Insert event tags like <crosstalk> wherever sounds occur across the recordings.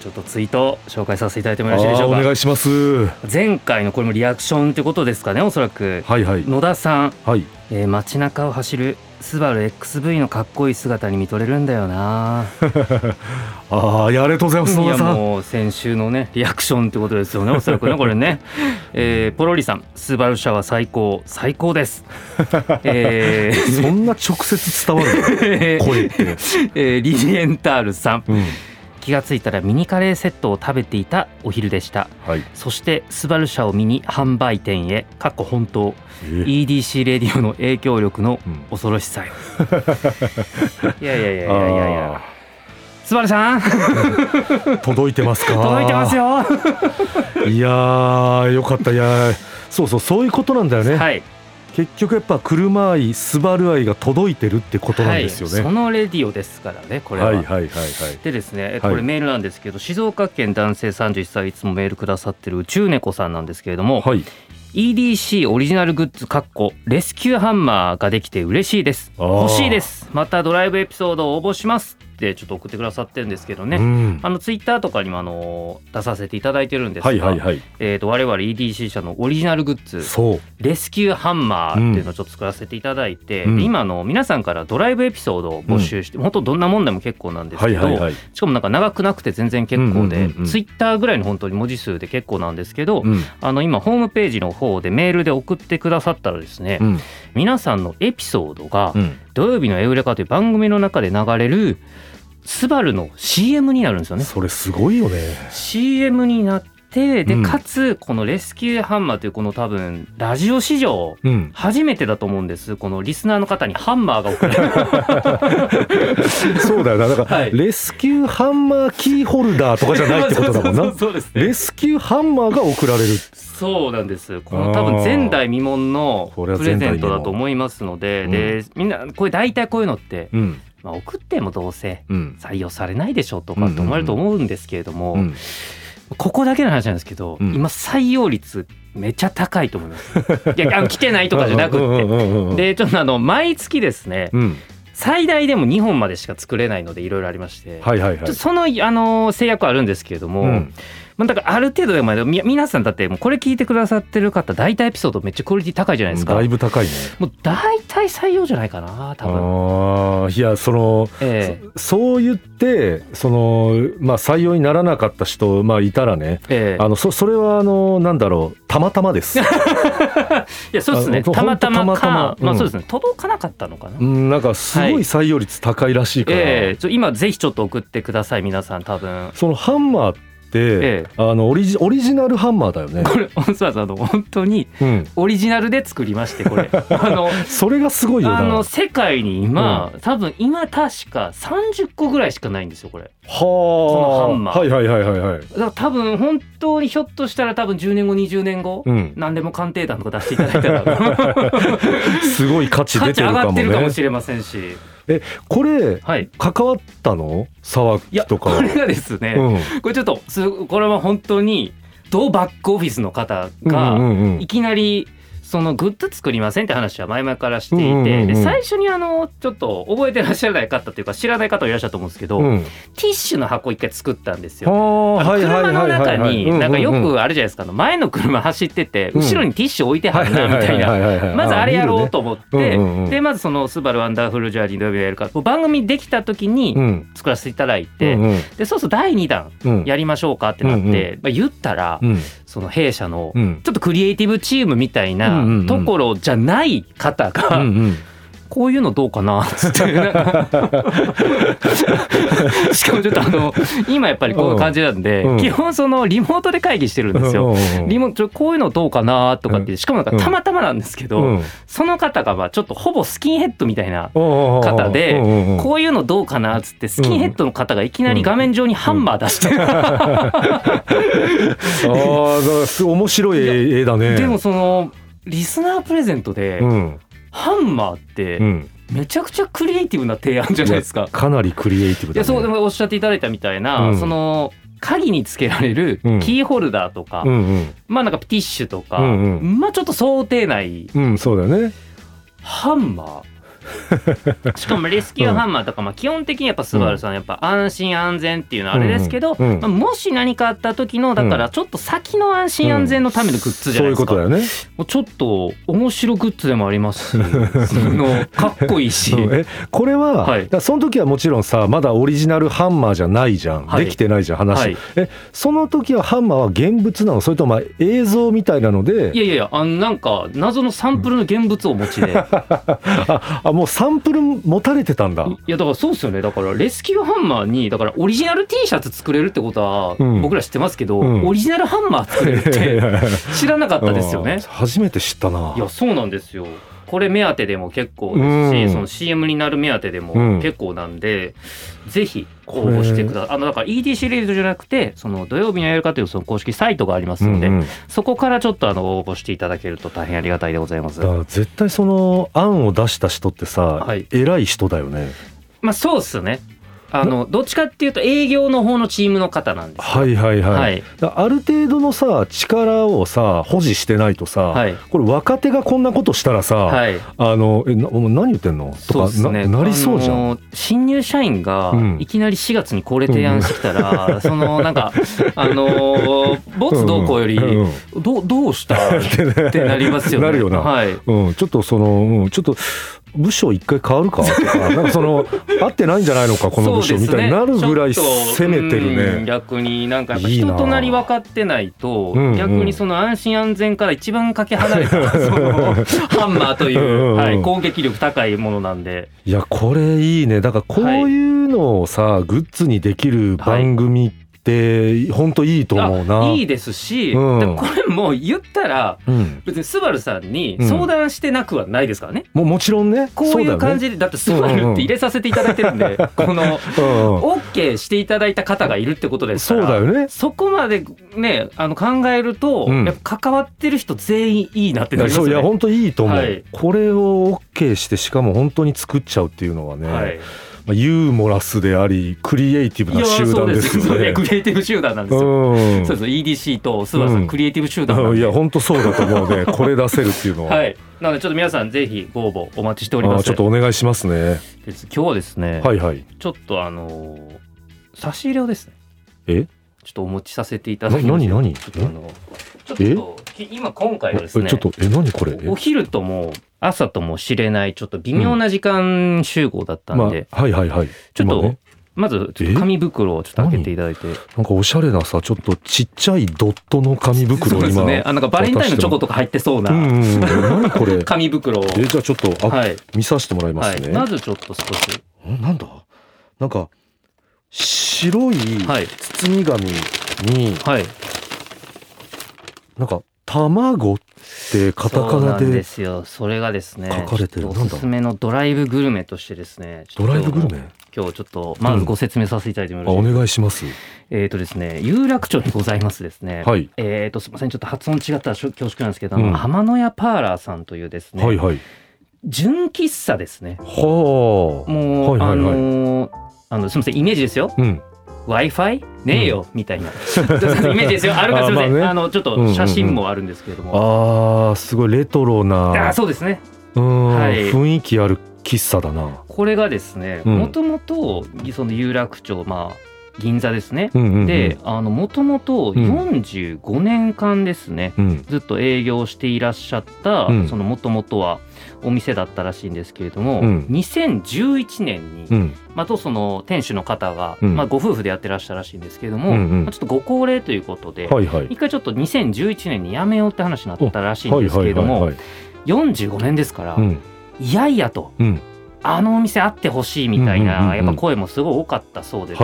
ちょっとツイート紹介させていただいてもよろしいでしょうか？お願いします。前回のこれもリアクションってことですかねおそらく。はいはい。野田さん、はい。えー、街中を走るスバル XV のかっこいい姿に見とれるんだよな。<laughs> ああいやありがとうございますいやもう先週のねリアクションってことですよねおそらくねこれね、<laughs> えー、ポロリさんスバル車は最高最高です。えー、そんな直接伝わる <laughs> 声って、えー、リリエンタールさん、うん気がついたらミニカレーセットを食べていたお昼でした、はい、そしてスバル社を見に販売店へかっこ本当 EDC レディオの影響力の恐ろしさよ、うん、いやいやいやいやいや。いやスバルさん？<laughs> 届いてますか？届いてますよ。いやよかった。いやそうそうそういうことなんだよね。はい結局やっぱ車愛スバル愛が届いてるってことなんですよね、はい、そのレディオですからねこれは。はいはいはいはい、でですねこれメールなんですけど、はい、静岡県男性31歳いつもメールくださってる宇宙猫さんなんですけれども、はい、EDC オリジナルグッズかっこレスキューハンマーができて嬉しいです。欲しいです。またドライブエピソードを応募しますってちょっと送ってくださってるんですけどね、うん、あのツイッターとかにもあの出させていただいてるんですが、はいはいはい、えー、と我々 EDC 社のオリジナルグッズレスキューハンマーっていうのをちょっと作らせていただいて、うん、今の皆さんからドライブエピソードを募集して、うん、本当どんなもんでも結構なんですけど、はいはいはい、しかもなんか長くなくて全然結構で、ツイッターぐらいの本当に文字数で結構なんですけど、うん、あの今ホームページの方でメールで送ってくださったらですね、皆さんのエピソードが土曜日のエウレカという番組の中で流れるスバルの CM になるんですよね。それすごいよね。CM になってでかつこのレスキューハンマーというこの多分ラジオ史上初めてだと思うんです、このリスナーの方にハンマーが送られる。<laughs> そうだよな。だから、レスキューハンマーキーホルダーとかじゃないってことだもんな。<laughs> そうです、ね、レスキューハンマーが送られる。そうなんです。この多分前代未聞のプレゼントだと思いますので、でみんなこれ大体こういうのって、うんまあ、送ってもどうせ採用されないでしょとかって思われると思うんですけれども、ここだけの話なんですけど、うん、今採用率めちゃ高いと思います。いやあの来てないとかじゃなくって。でちょっとあの毎月ですね、うん、最大でも2本までしか作れないのでいろいろありまして、はいはいはい、そのあの制約あるんですけれども、うん、まあ、だからある程度でも皆さんだってもうこれ聞いてくださってる方大体エピソードめっちゃクオリティ高いじゃないですか。だいぶ高いね。もう大体採用じゃないかな多分。あいやその、えー、そう言ってそのまあ採用にならなかった人まあいたらね、えー、あのそそれはあのなんだろうたまたまです。<laughs> いやそうですね。たまたまか、うん、まあそうですね。届かなかったのかな。うんなんかすごい採用率高いらしいから、はい、えー、今ぜひちょっと送ってください皆さん多分。そのハンマー、ええ、あのオリジオリジナルハンマーだよね。これそうあの本当にオリジナルで作りましてこれ、<laughs> あのそれがすごいよな。あの世界に今、うん、多分今確か30個ぐらいしかないんですよこれ。はあ。このハンマー。はいはいはいはいはい。だから多分本当にひょっとしたら多分10年後20年後、うん、何でも鑑定団とか出していただいたら。<laughs> すごい価値出てるかも、ね、価値上がってるかもしれませんしえこれ、はい、関わったの？沢木とかこれがですね、うん、これちょっとこれは本当にドバックオフィスの方がいきなりそのグッズ作りませんって話は前々からしていて、うんうんうん、で最初にあのちょっと覚えてらっしゃらない方というか知らない方いらっしゃると思うんですけど、うん、ティッシュの箱一回作ったんですよ。車の中になんかよくあるじゃないですか。前の車走ってて後ろにティッシュ置いてはるなみたいな。まずあれやろうと思って、でまずその「スバルワンダーフルジャーニー」どうやるか番組できた時に作らせていただいて、でそうそう第2弾やりましょうかってなって、まあ、言ったら、その弊社のちょっとクリエイティブチームみたいなところじゃない方が、こういうのどうかな <laughs> しかもちょっとあの今やっぱりこういう感じなんで、うん、基本そのリモートで会議してるんですよ。リモートこういうのどうかなとかってしかもなんかたまたまなんですけど、うん、その方がまあちょっとほぼスキンヘッドみたいな方でこういうのどうかなっつってスキンヘッドの方がいきなり画面上にハンマー出して、<laughs> ああ面白い絵だね。でもそのリスナープレゼントで、ハンマーって、めちゃくちゃクリエイティブな提案じゃないですか。かなりクリエイティブだ、ね、いやそうでもおっしゃっていただいたみたいな、その鍵につけられるキーホルダーとか、うんうん、まあなんかティッシュとか、うんうん、まあちょっと想定内、うん、そうだね。ハンマーしかもレスキューハンマーとか、まあ、基本的にやっぱスバルさんやっぱ安心安全っていうのはあれですけど、まあ、もし何かあった時のだからちょっと先の安心安全のためのグッズじゃないですか、そういうことだよね。もうちょっと面白グッズでもありますし <laughs> のかっこいいし。えこれは、はい、その時はもちろんさまだオリジナルハンマーじゃないじゃん、はい、できてないじゃん話、はい、えその時はハンマーは現物なの？それとも映像みたいなので？いやいやいやあなんか謎のサンプルの現物をお持ちで。<laughs> ああもうサンプル持たれてたんだ。いやだからそうですよね。だからレスキューハンマーにだからオリジナル T シャツ作れるってことは僕ら知ってますけど、うん、オリジナルハンマー作れるって知らなかったですよね。初めて知ったな。いやそうなんですよこれ目当てでも結構ですし、うん、その CM になる目当てでも結構なんで、うん、ぜひ応募してください。あのだから EDC レードじゃなくてその土曜日のやるかというその公式サイトがありますので、うんうん、そこからちょっとあの応募していただけると大変ありがたいでございます。絶対その案を出した人ってさ、はい、偉い人だよね。まあそうっすね。あのどっちかっていうと営業の方のチームの方なんですはいはいはい、はい、ある程度のさ力をさ保持してないとさ、はい、これ若手がこんなことしたらさ、はい、あのえな何言ってんの？とか、ね、なりそうじゃん。新入社員がいきなり4月にこれ提案してきたら、うん、<laughs> そのなんかあのボツどうこうより、うんうん、どどうした？ってなりますよね。<laughs> なるよな、はい。うん、ちょっとその、うん、ちょっと部署一回変わるか？と <laughs> かなんかその合ってないんじゃないのか？この部署みたいになるぐらい攻めてるね。逆になんか人となり分かってないと逆にその安心安全から一番かけ離れた <laughs> ハンマーという、はい、攻撃力高いものなんで。いやこれいいね。だからこういうのをさ、グッズにできる番組ってって本当いいと思うな。いいですし、うん、これも言ったら、うん、別にスバルさんに相談してなくはないですからね、もうもちろんね。こういう感じでだ,、ってスバルって入れさせていただいてるんで、<laughs> この OK していただいた方がいるってことですからそうだよね。そこまでねあの考えると、やっぱ関わってる人全員いいなってなりますね。いや本当いいと思う、はい、これを OK してしかも本当に作っちゃうっていうのはね、はいまあ、ユーモラスでありクリエイティブな集団ですよね。クリエイティブ集団なんですよ。うん、そうです EDC とスバさん、うん、クリエイティブ集団いや本当そうだと思うね。<laughs> これ出せるっていうのは。はい。なのでちょっと皆さんぜひご応募お待ちしております。ちょっとお願いしますね。今日はですね。はいはい。ちょっとあの差し入れをですね。え？ちょっとお持ちさせていただきます。何何？ちょっとあのちょっと今今回はですね。ちょっとえ何これ？お昼とも朝とも知れないちょっと微妙な時間集合だったんで、まあ、はいはいはい。ちょっと、まず紙袋をちょっと開けていただいて。なんかおしゃれなさちょっとちっちゃいドットの紙袋今そうですね。あなんかバレンタインのチョコとか入ってそうな、うんうん、何これ？紙袋えじゃあちょっとあ、はい、見させてもらいますね、はい、まずちょっと少し。なんだ？なんか白い。包み紙に、はい、なんか卵ってカタカナでですよ。それがですね書かれてる。おすすめのドライブグルメとしてですねドライブグルメ？今日ちょっとまずご説明させていただいてもよろしいですか、うん、お願いします。えっ、ー、とですね有楽町にございますですね、はい、えっ、ー、とすみませんちょっと発音違ったら恐縮なんですけど、うん、浜野屋パーラーさんというですね、はいはい、純喫茶ですね。はあ。もう、はいはいはい、あのー、あのすみませんイメージですよ、うん Wi-Fi ねえよ、みたいな。イメージですよ。<laughs> あるかすみません。あ、ね、あのちょっと写真もあるんですけれども、うんうんうん、ああすごいレトロな。あそうですね。うん、はい、雰囲気ある喫茶だな。これがですねもともとその有楽町まあ銀座ですね、うんうんうん、でもともと45年間ですね、うん、ずっと営業していらっしゃった、うん、そのもともとはお店だったらしいんですけれども、うん、2011年に、うん、まあ、とその店主の方が、うん、まあ、ご夫婦でやってらっしゃるらしいんですけれども、うんうん、まあ、ちょっとご高齢ということで、はいはい、一回ちょっと2011年に辞めようって話になったらしいんですけれども、はいはいはいはい、45年ですから、いやいやと。あのお店あってほしいみたいな、やっぱ声もすごい多かったそうです、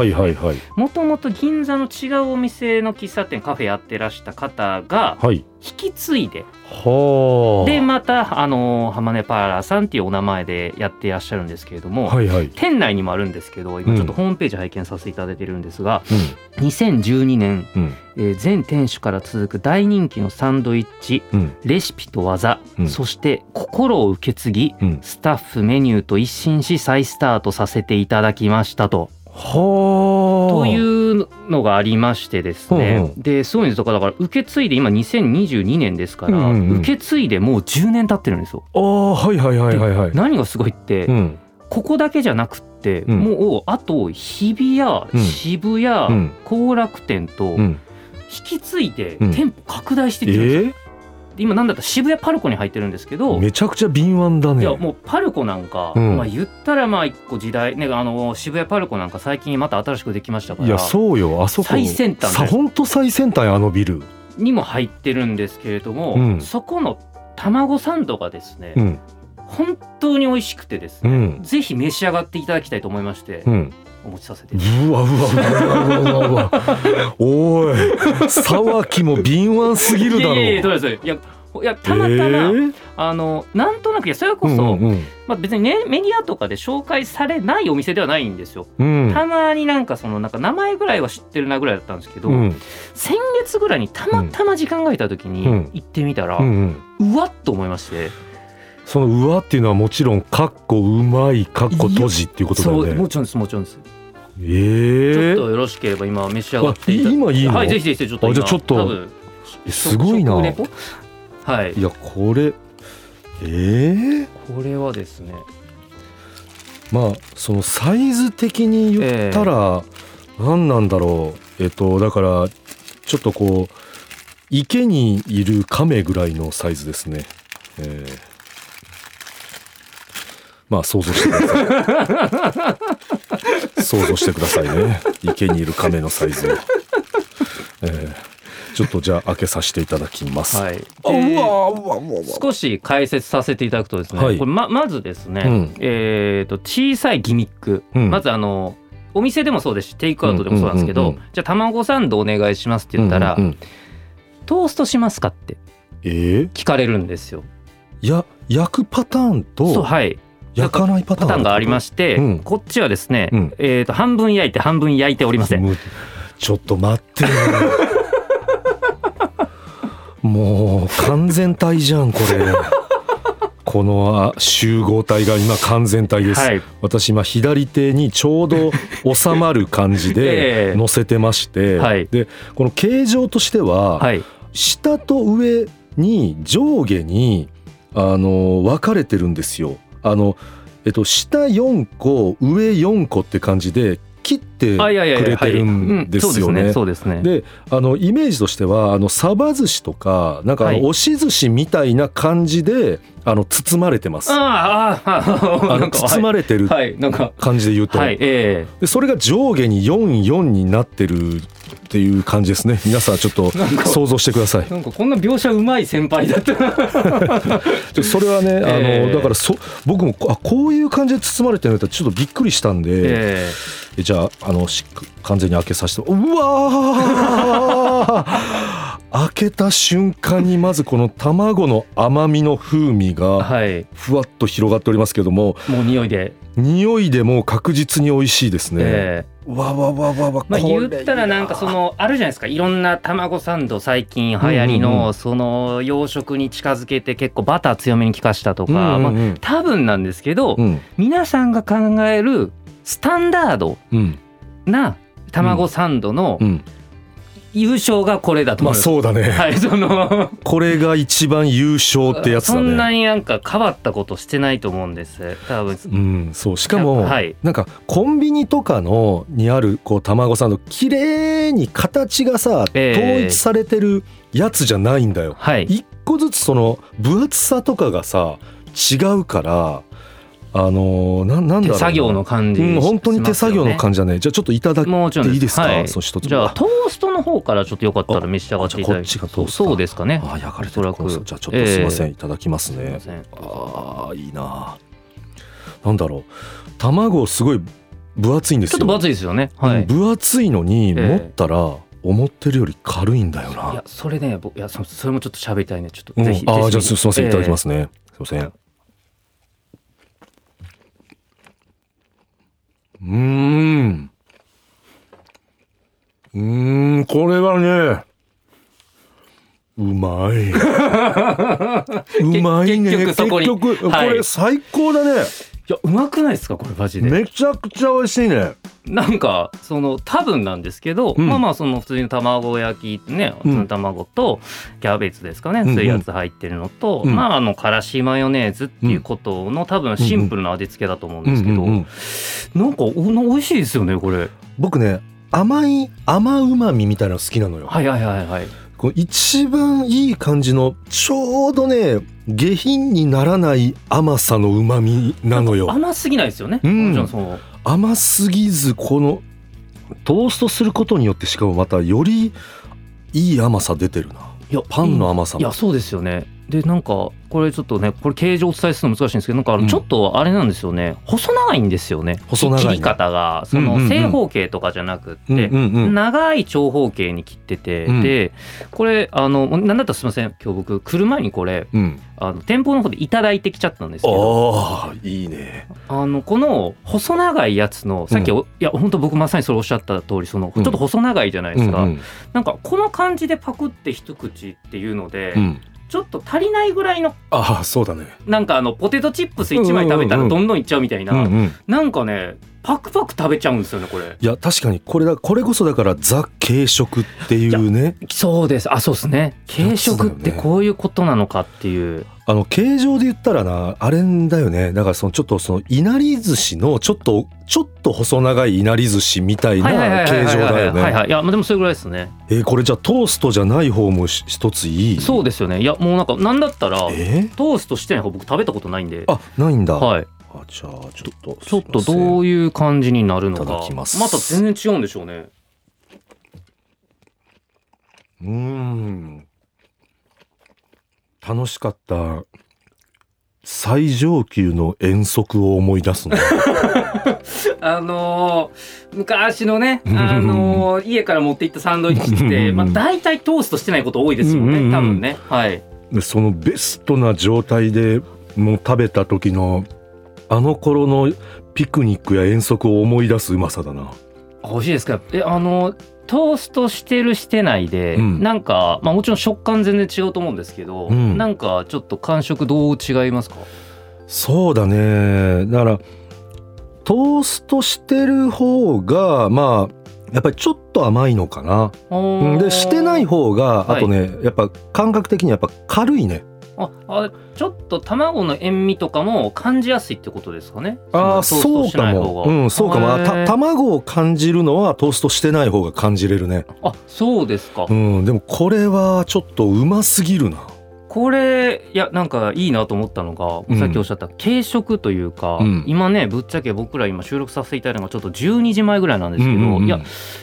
もともと銀座の違うお店の喫茶店カフェやってらした方が、はい、引き継いではあでまたあの浜根でまたあの浜根パーラーさんっていうお名前でやっていらっしゃるんですけれども、はいはい。店内にもあるんですけど今ちょっとホームページ拝見させていただいてるんですが、う2012年、んうん。えー全店主から続く大人気のサンドイッチうん。レシピと技、うん。そして心を受け継ぎうん。スタッフメニューと一新し再スタートさせていただきましたと。はあ。というのがありましてですね、うんうん。ですごいんですだからだから受け継いで今2022年ですから、うんうん。うん受け継いでもう10年経ってるんですよ。ああはいはいはいはいはい。何がすごいって、うん。ここだけじゃなくって、うん。もうあと日比谷、うん。渋谷うん。後楽店とうん。引き継いでうん。店舗拡大してえいってるんですよ。ー？今なんだったら渋谷パルコに入ってるんですけどめちゃくちゃ敏腕だね。いやもうパルコなんか、うん。まあ、言ったらまあ一個時代ねあの渋谷パルコなんか最近また新しくできましたからいやそうよ。あそこ。最先端さ本当最先端やあのビル。にも入ってるんですけれども、うん。そこの卵サンドがですね、うん本当に美味しくてですね、うん。ぜひ召し上がっていただきたいと思いまして、うん。お持ちさせてうわうわうわうわうわおい沢木も敏腕すぎるだろいやいやいやどうですいやいやたまたま、えー？あのなんとなくそれこそ、うんうんまあ、別に、ね、メディアとかで紹介されないお店ではないんですよ。うん。たまになんかそのなんか名前ぐらいは知ってるなぐらいだったんですけど、うん。先月ぐらいにたまたま時間が空いた時にうん。行ってみたら、ううん。うんわっと思いましてその上っていうのはもちろんかっこうまいかっこ閉じっていうことだそよね。うもちろんですもちろんです、ええちょっとよろしければ今召し上がっていた。あ今いいのはいぜひぜひちょっと今あじゃあちょっとすごいな。はい。いやこれええこれはですね。まあそのサイズ的に言ったら何なんだろう。えっとだからちょっとこう池にいる亀ぐらいのサイズですね、えーまあ想像してください。想像してくださいね。池にいる亀のサイズを、<laughs> えーちょっとじゃあ開けさせていただきます、はい。あうでわうわうわうわ少し解説させていただくとですね、はい。これままずですね、うん。えー、と小さいギミック、うん。まずあのお店でもそうですしテイクアウトでもそうなんですけど、うんうんうんうん。じゃあ卵サンドお願いしますって言ったら、うんうんうん。トーストしますかってえー、聞かれるんですよ。や焼くパターンそうとはい焼かないパターンがありまして、うん。こっちはですね、うん。えー、と半分焼いて半分焼いておりません。むちょっと待ってよ <laughs> もう完全体じゃんこれ。このあ集合体が今完全体です、はい、私今左手にちょうど収まる感じ <laughs> えでえ。乗せてまして、はい。でこの形状としては、はい、下と上に上下にあの分かれてるんですよ。あのえっと下4個上4個って感じで切ってくれてるんですよね。そうであのイメージとしてはあのサバ寿司とかなんか押し寿司みたいな感じであの包まれてます。あああああのなんか包まれてる感じで言うと、はいえでそれが上下に44になってるっていう感じですね。皆さんちょっと <laughs> 想像してください。えなんかこんな描写うまい先輩だった。<laughs> でそれはね、<laughs> ええ。あのだからそ僕もあこういう感じで包まれてるんだったらちょっとびっくりしたんで、ええじゃああのし完全に開けさせて。うわー。<laughs> 開けた瞬間にまずこの卵の甘みの風味えがはい、ふわっと広がっておりますけども。もう匂いで。匂いでもう確実に美味しいですね。ええ。わわわわわ。まあ、言ったらなんかそのあるじゃないですか。いろんな卵サンド最近流行りのその洋食に近づけて結構バター強めに効かしたとか、まあ、うん多分なんですけど、うん。皆さんが考えるスタンダードうん。な卵サンドのうん。優勝がこれだとまあ思います。そうだね、はい、その。<laughs> これが一番優勝ってやつだそんなね。になんか変わったことしてないと思うんです。多分。うん、そう。しかも、はい。なんかコンビニとかのにあるこう卵サンド綺麗に形がさ、ええ。統一されてるやつじゃないんだよ。はい。一個ずつその分厚さとかがさ違うからあのーななんだろうな。手作業の感じ、うん、本当に手作業の感じだねじゃあちょっといただいていいですか、はい。そう一つじゃあトーストの方からちょっとよかったら召し上がっていただいて。あじゃあこっちがトーストそうですかね。あ焼かれてるじゃあちょっとすいません、ええ。いただきますね。すあーいいな。なんだろう。卵すごい分厚いんですよ。ちょっと分厚いですよね。はい、分厚いのにええ。持ったら思ってるより軽いんだよな。いやそれね僕いやそそれもちょっと喋りたいね。ちょっと、うん、ぜひあじゃあすみません。いただきますね、えー、すみませんうん。うん。これはねうまい。<laughs> うまいね。結局これ最高だね、いやうまくないですか？これマジで。めちゃくちゃ美味しいねなんかその多分なんですけど、うん、まあまあその普通に卵焼きね普通の卵とキャベツですかね、うん、そういうやつ入ってるのと、うん、まああのからしマヨネーズっていうことの多分シンプルな味付けだと思うんですけど、なんかお美味しいですよねこれ。僕ね甘い甘うまみみたいなの好きなのよ。はいはいはいはい。こ一番いい感じのちょうどね下品にならない甘さのうまみなのよ。甘すぎないですよね、うん、甘すぎずこのトーストすることによってしかもまたよりいい甘さ出てるな。いやパンの甘さいやそうですよねでなんかこれちょっとねこれ形状お伝えするの難しいんですけどなんかちょっとあれなんですよね、うん、細長いんですよね。細長い、ね、切り方が。その正方形とかじゃなくって、長い長方形に切ってて、うん、でこれあのなんだったらすみません。今日僕来る前にこれ、うん、あの店舗の方で頂いてきちゃったんですけどあいいね。あのこの細長いやつのさっき、いや本当僕まさにそれおっしゃった通りそのちょっと細長いじゃないですか、うんうん、なんかこの感じでパクって一口っていうので、ちょっと足りないぐらいのああそうだね。なんかあのポテトチップス1枚食べたらどんどんいっちゃうみたいな、うんうん、なんかねパクパク食べちゃうんですよねこれ。いや確かに。これだこれこそだからザ軽食っていうね。そうです。あそうですね。軽食ってこういうことなのかっていう、あの形状で言ったらなあれだよね。だからそのちょっとそのいなり寿司のちょっとちょっと細長いいなり寿司みたいな形状だよね。はいはいいやでもそれぐらいですね。えー、これじゃあトーストじゃない方も一ついい？そうですよね。いやもうなんかなんだったら、えー、トーストしてない方僕食べたことないんで。あないんだ。はいあじゃあちょっとちょっとどういう感じになるのか。また全然違うんでしょうね。うん。楽しかった最上級の遠足を思い出すの <laughs> あのー、昔のね、あのー、家から持って行ったサンドイッチって、まあ、大体トーストしてないこと多いですもんね多分ね。はい。そのベストな状態でもう食べた時のあの頃のピクニックや遠足を思い出すうまさだな。美味しいですか？えあのトーストしてるしてないで、うん、なんか、まあ、もちろん食感全然違うと思うんですけど、うん、なんかちょっと感触どう違いますか？そうだね。だからトーストしてる方がまあやっぱりちょっと甘いのかな。でしてない方があとね、はい、やっぱ感覚的にやっぱ軽いねああちょっと卵の塩味とかも感じやすいってことですかね。ああそうかも。うんそうかも。た卵を感じるのはトーストしてない方が感じれるね。あそうですか。うんでもこれはちょっとうますぎるなこれいやなんかいいなと思ったのが、うん、さっきおっしゃった軽食というか、うん、今ねぶっちゃけ僕ら今収録させていただいたのがちょっと12時前ぐらいなんですけど、うんうんうん、いや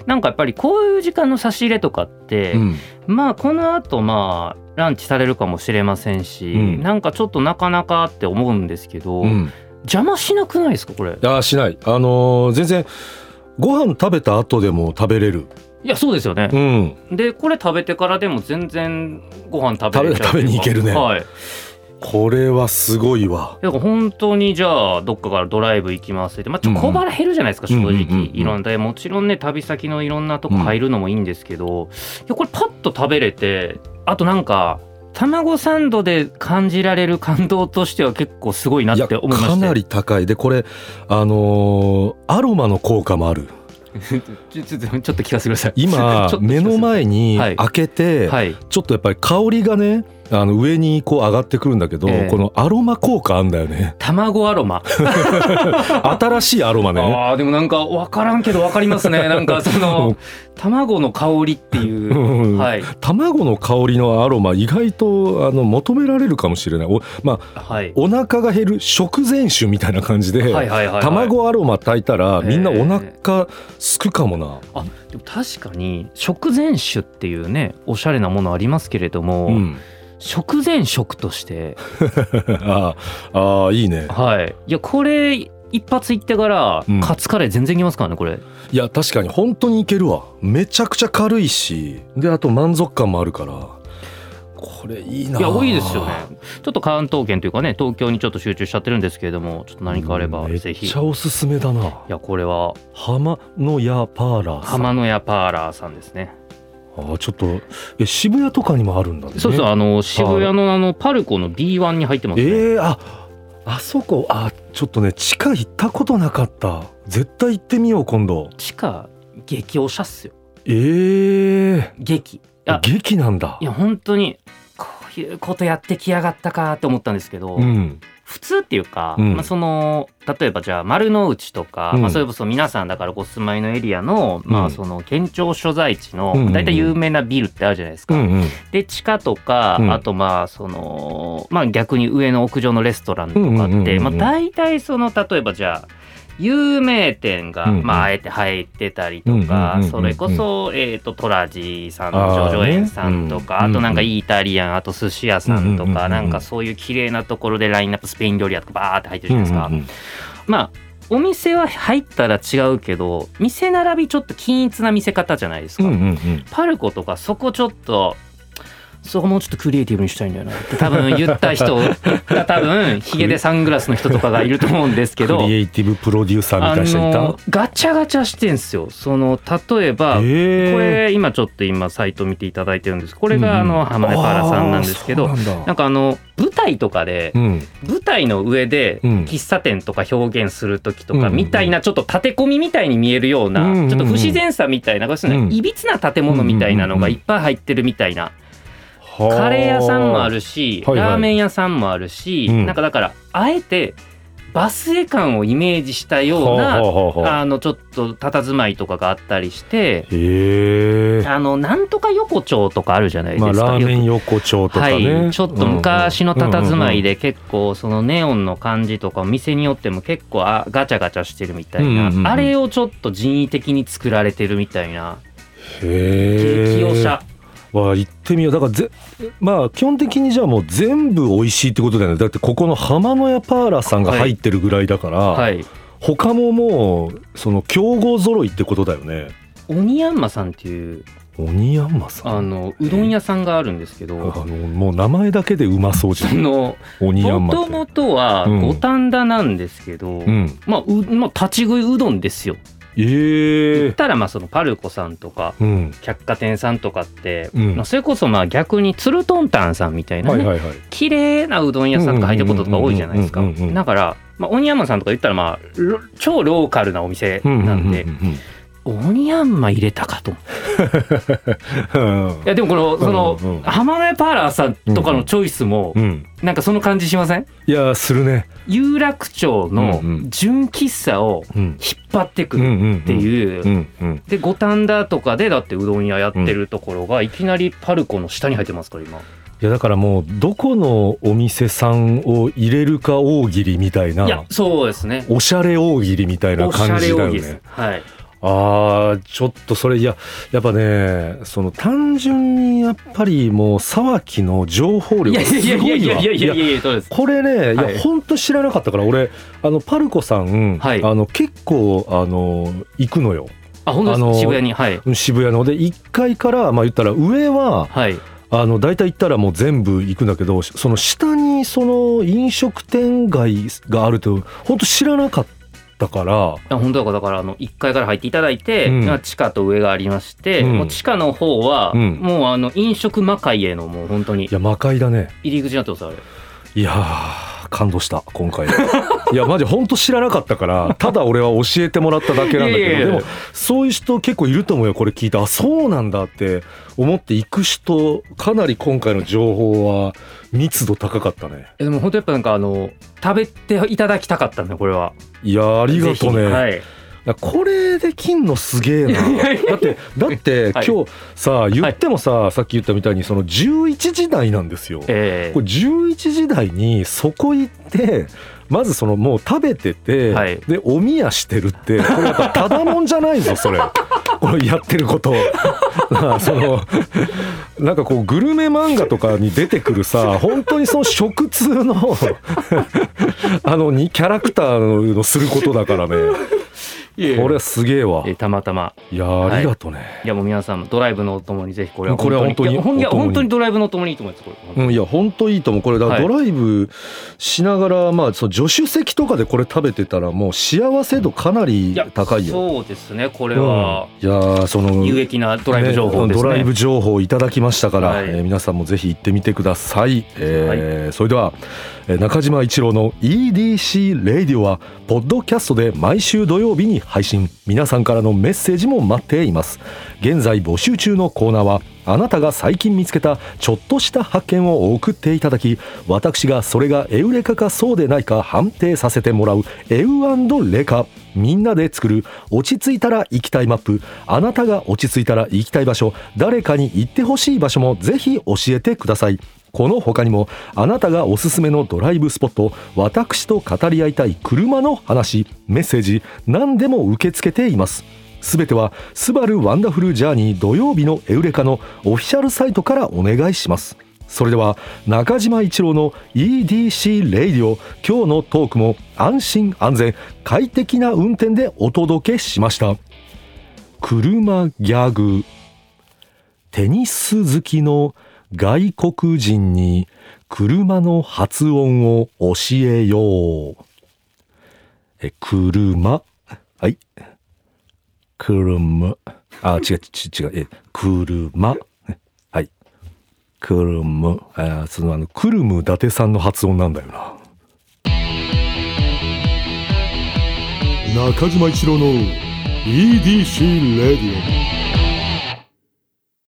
なんかやっぱりこういう時間の差し入れとかって、うん、まあこのあとまあランチされるかもしれませんし、うん、なんかちょっとなかなかって思うんですけど、うん、邪魔しなくないですかこれ？あしない。あのー、全然ご飯食べた後でも食べれるいやそうですよね、うん、でこれ食べてからでも全然ご飯食べれ食べに行けるね。はい。これはすごいわ。だから本当にじゃあどっかからドライブ行きますって、まあ、ちょっと小腹減るじゃないですか、正直、いろんな。もちろんね旅先のいろんなとこ入るのもいいんですけど、いやこれパッと食べれてあとなんか卵サンドで感じられる感動としては結構すごいなって思いましたかなり高い。でこれあのー、アロマの効果もあるちょちょっと聞かせてください。今目の前に開けて、はい、ちょっとやっぱり香りがねあの上にこう上がってくるんだけど、えー、このアロマ効果あんだよね。卵アロマ。<laughs> 新しいアロマね。あでもなんか分からんけど分かりますね。<laughs> なんかその卵の香りっていう、はい、卵の香りのアロマ意外とあの求められるかもしれない。おまあ、はい、お腹が減る食前酒みたいな感じで、はいはいはいはい、卵アロマ炊いたらみんなお腹すくかもな、えー、あでも確かに食前酒っていうねおしゃれなものありますけれども、うん食前食として。<laughs> ああいいね。はい。いやこれ一発いってからカツカレー全然いきますからねこれ、いや確かに本当にいけるわ。めちゃくちゃ軽いしであと満足感もあるから。これいいないや多いですよね。ちょっと関東圏というかね東京にちょっと集中しちゃってるんですけれどもちょっと何かあればぜひ。めっちゃおすすめだな。いやこれは。浜の屋パーラー浜の屋パーラーさんですねあちょっとえ渋谷とかにもあるんだね。そうそうあの渋谷のあのパルコの B1 に入ってますね。えー、ああそこあちょっとね地下行ったことなかった。絶対行ってみよう今度。地下激おしゃっすよ。ええー、激劇なんだ。いや本当にこういうことやってきやがったかって思ったんですけど、うん、普通っていうか、うん、まあ、その例えばじゃあ丸の内とか、うん、まあ、それこそ皆さんだからお住まいのエリアの,、まあその県庁所在地の大体有名なビルってあるじゃないですか。うんうん、で地下とか、あとまあその、まあ、逆に上の屋上のレストランとかって、まあ、大体その例えばじゃあ有名店が、うんうん、まあ、あえて入ってたりとか、それこそ、えーと、トラジさんの叙々苑さんとかあ,、となんかイタリアンあと寿司屋さんとか、なんかそういう綺麗なところでラインナップスペイン料理屋とかバーって入ってるじゃないですか。うんうんうん、まあお店は入ったら違うけど店並びちょっと均一な見せ方じゃないですか、うんうんうん、パルコとかそこちょっとそこもうちょっとクリエイティブにしたいんだよなって。多分言った人が <laughs> 多分ヒゲでサングラスの人とかがいると思うんですけど。クリエイティブプロデューサーみたいな人いた？ガチャガチャしてんすよ。その例えばこれ今ちょっと今サイト見ていただいてるんです。これがあの浜根パーラさんなんですけどなんかあの舞台とかで、舞台の上で喫茶店とか表現する時とかみたいなちょっと立て込みみたいに見えるようなちょっと不自然さみたいないびつな建物みたいなのがいっぱい入ってるみたいな。カレー屋さんもあるし、はいはい、ラーメン屋さんもあるし、うん、なんかだからあえてバスエ感をイメージしたようなあのちょっと佇まいとかがあったりしてあのなんとか横丁とかあるじゃないですか、まあ、ラーメン横丁とかね、はい、ちょっと昔の佇まいで結構そのネオンの感じとか店によっても結構あガチャガチャしてるみたいな、あれをちょっと人為的に作られてるみたいな。激おし。ゃは行ってみよう。だからぜまあ基本的にじゃあもう全部美味しいってことだよね。だってここの浜の屋パーラーさんが入ってるぐらいだから、はい。はい、他ももうその強豪揃いってことだよね。鬼ヤンマさんっていう鬼ヤンマさん？あのうどん屋さんがあるんですけどあのもう名前だけでうまそうじゃん。の鬼ヤンマもともとは五反田なんですけど、うん、まあう、まあ、立ち食いうどんですよえったらまあそのパルコさんとか、うん、百貨店さんとかって、うん、まあ、それこそまあ逆につるとんたんさんみたいなね、はいはいはい、綺麗なうどん屋さんとか入ってることとか多いじゃないですか。だから、まあ、鬼山さんとか言ったらまあ超ローカルなお店なんで。オニヤンマ入れたかと。いやでもこのその浜名パーラーさんとかのチョイスもなんかその感じしません？いやするね。有楽町の純喫茶を引っ張ってくるっていう。で五反田とかでだってうどん屋やってるところがいきなりパルコの下に入ってますから今。いやだからもうどこのお店さんを入れるか大喜利みたいなそうですねおしゃれ大喜利みたいな感じだよね。はいああちょっとそれいややっぱねその単純にやっぱりもう沢木の情報量がすごいわこれね、い、や本当知らなかったから俺あのパルコさん、はい、あの結構あの行くのよ。あ本当です渋谷に、はい、渋谷ので1階からまあ言ったら上は、はい、あの大体行ったらもう全部行くんだけどその下にその飲食店街があると本当知らなかった。だから。本当だ。からだからあの1階から入っていただいて、うん、地下と上がありまして、うん、もう地下の方は、うん、もうあの飲食魔界へのもう本当に。いや魔界だね。入り口になってますあれ。いや感動した今回 <laughs> いやマジ本当知らなかったからただ俺は教えてもらっただけなんだけどでもそういう人結構いると思うよこれ聞いてあそうなんだって思って行く人かなり今回の情報は密度高かったね。でも本当やっぱなんかあの食べていただきたかったんだこれは。いやありがとうね、はいこれで金のすげえな。だってだって今日さ言ってもさ、さっき言ったみたいにその11時台なんですよ、えー、これ11時台にそこ行ってまずそのもう食べてて、はい、でおみやしてるってこれやっぱただもんじゃないぞそれ。<laughs> 俺やってること。<laughs> そのなんかこうグルメ漫画とかに出てくるさ本当にその食通の <laughs> あのにキャラクターのすることだからねこれすげえわ。たまたま。いやありがとうね、はい、いやもう皆さんもドライブのお供にぜひこれはこれは本当にいや本当にドライブのお供にいいと思いますこれ、うん、いや本当いいと思う。これだドライブしながら、まあその助手席とかでこれ食べてたらもう幸せ度かなり高いよ。そうですねこれは、うん、いやその有益なドライブ情報、ねね、ドライブ情報いただきましたから、はい、えー、皆さんもぜひ行ってみてください、えー、はい、それでは中島一郎の EDC レイディオはポッドキャストで毎週土曜日に配信皆さんからのメッセージも待っています。現在募集中のコーナーはあなたが最近見つけたちょっとした発見を送っていただき私がそれがエウレカかそうでないか判定させてもらうエウレカ。みんなで作る落ち着いたら行きたいマップ。あなたが落ち着いたら行きたい場所。誰かに行ってほしい場所もぜひ教えてください。この他にもあなたがおすすめのドライブスポット私と語り合いたい車の話メッセージ何でも受け付けています。すべては「スバルワンダフルジャーニー土曜日のエウレカ」のオフィシャルサイトからお願いします。それでは中島一郎の EDC Radio 今日のトークも安心安全快適な運転でお届けしました。車ギャグテニス好きの外国人に車の発音を教えよう。え、車？はい。車。あ、違う、違う、違うえ、車。はい。車。あ、そのあの、クルム伊達さんの発音なんだよな。中島一郎の EDC レディオ。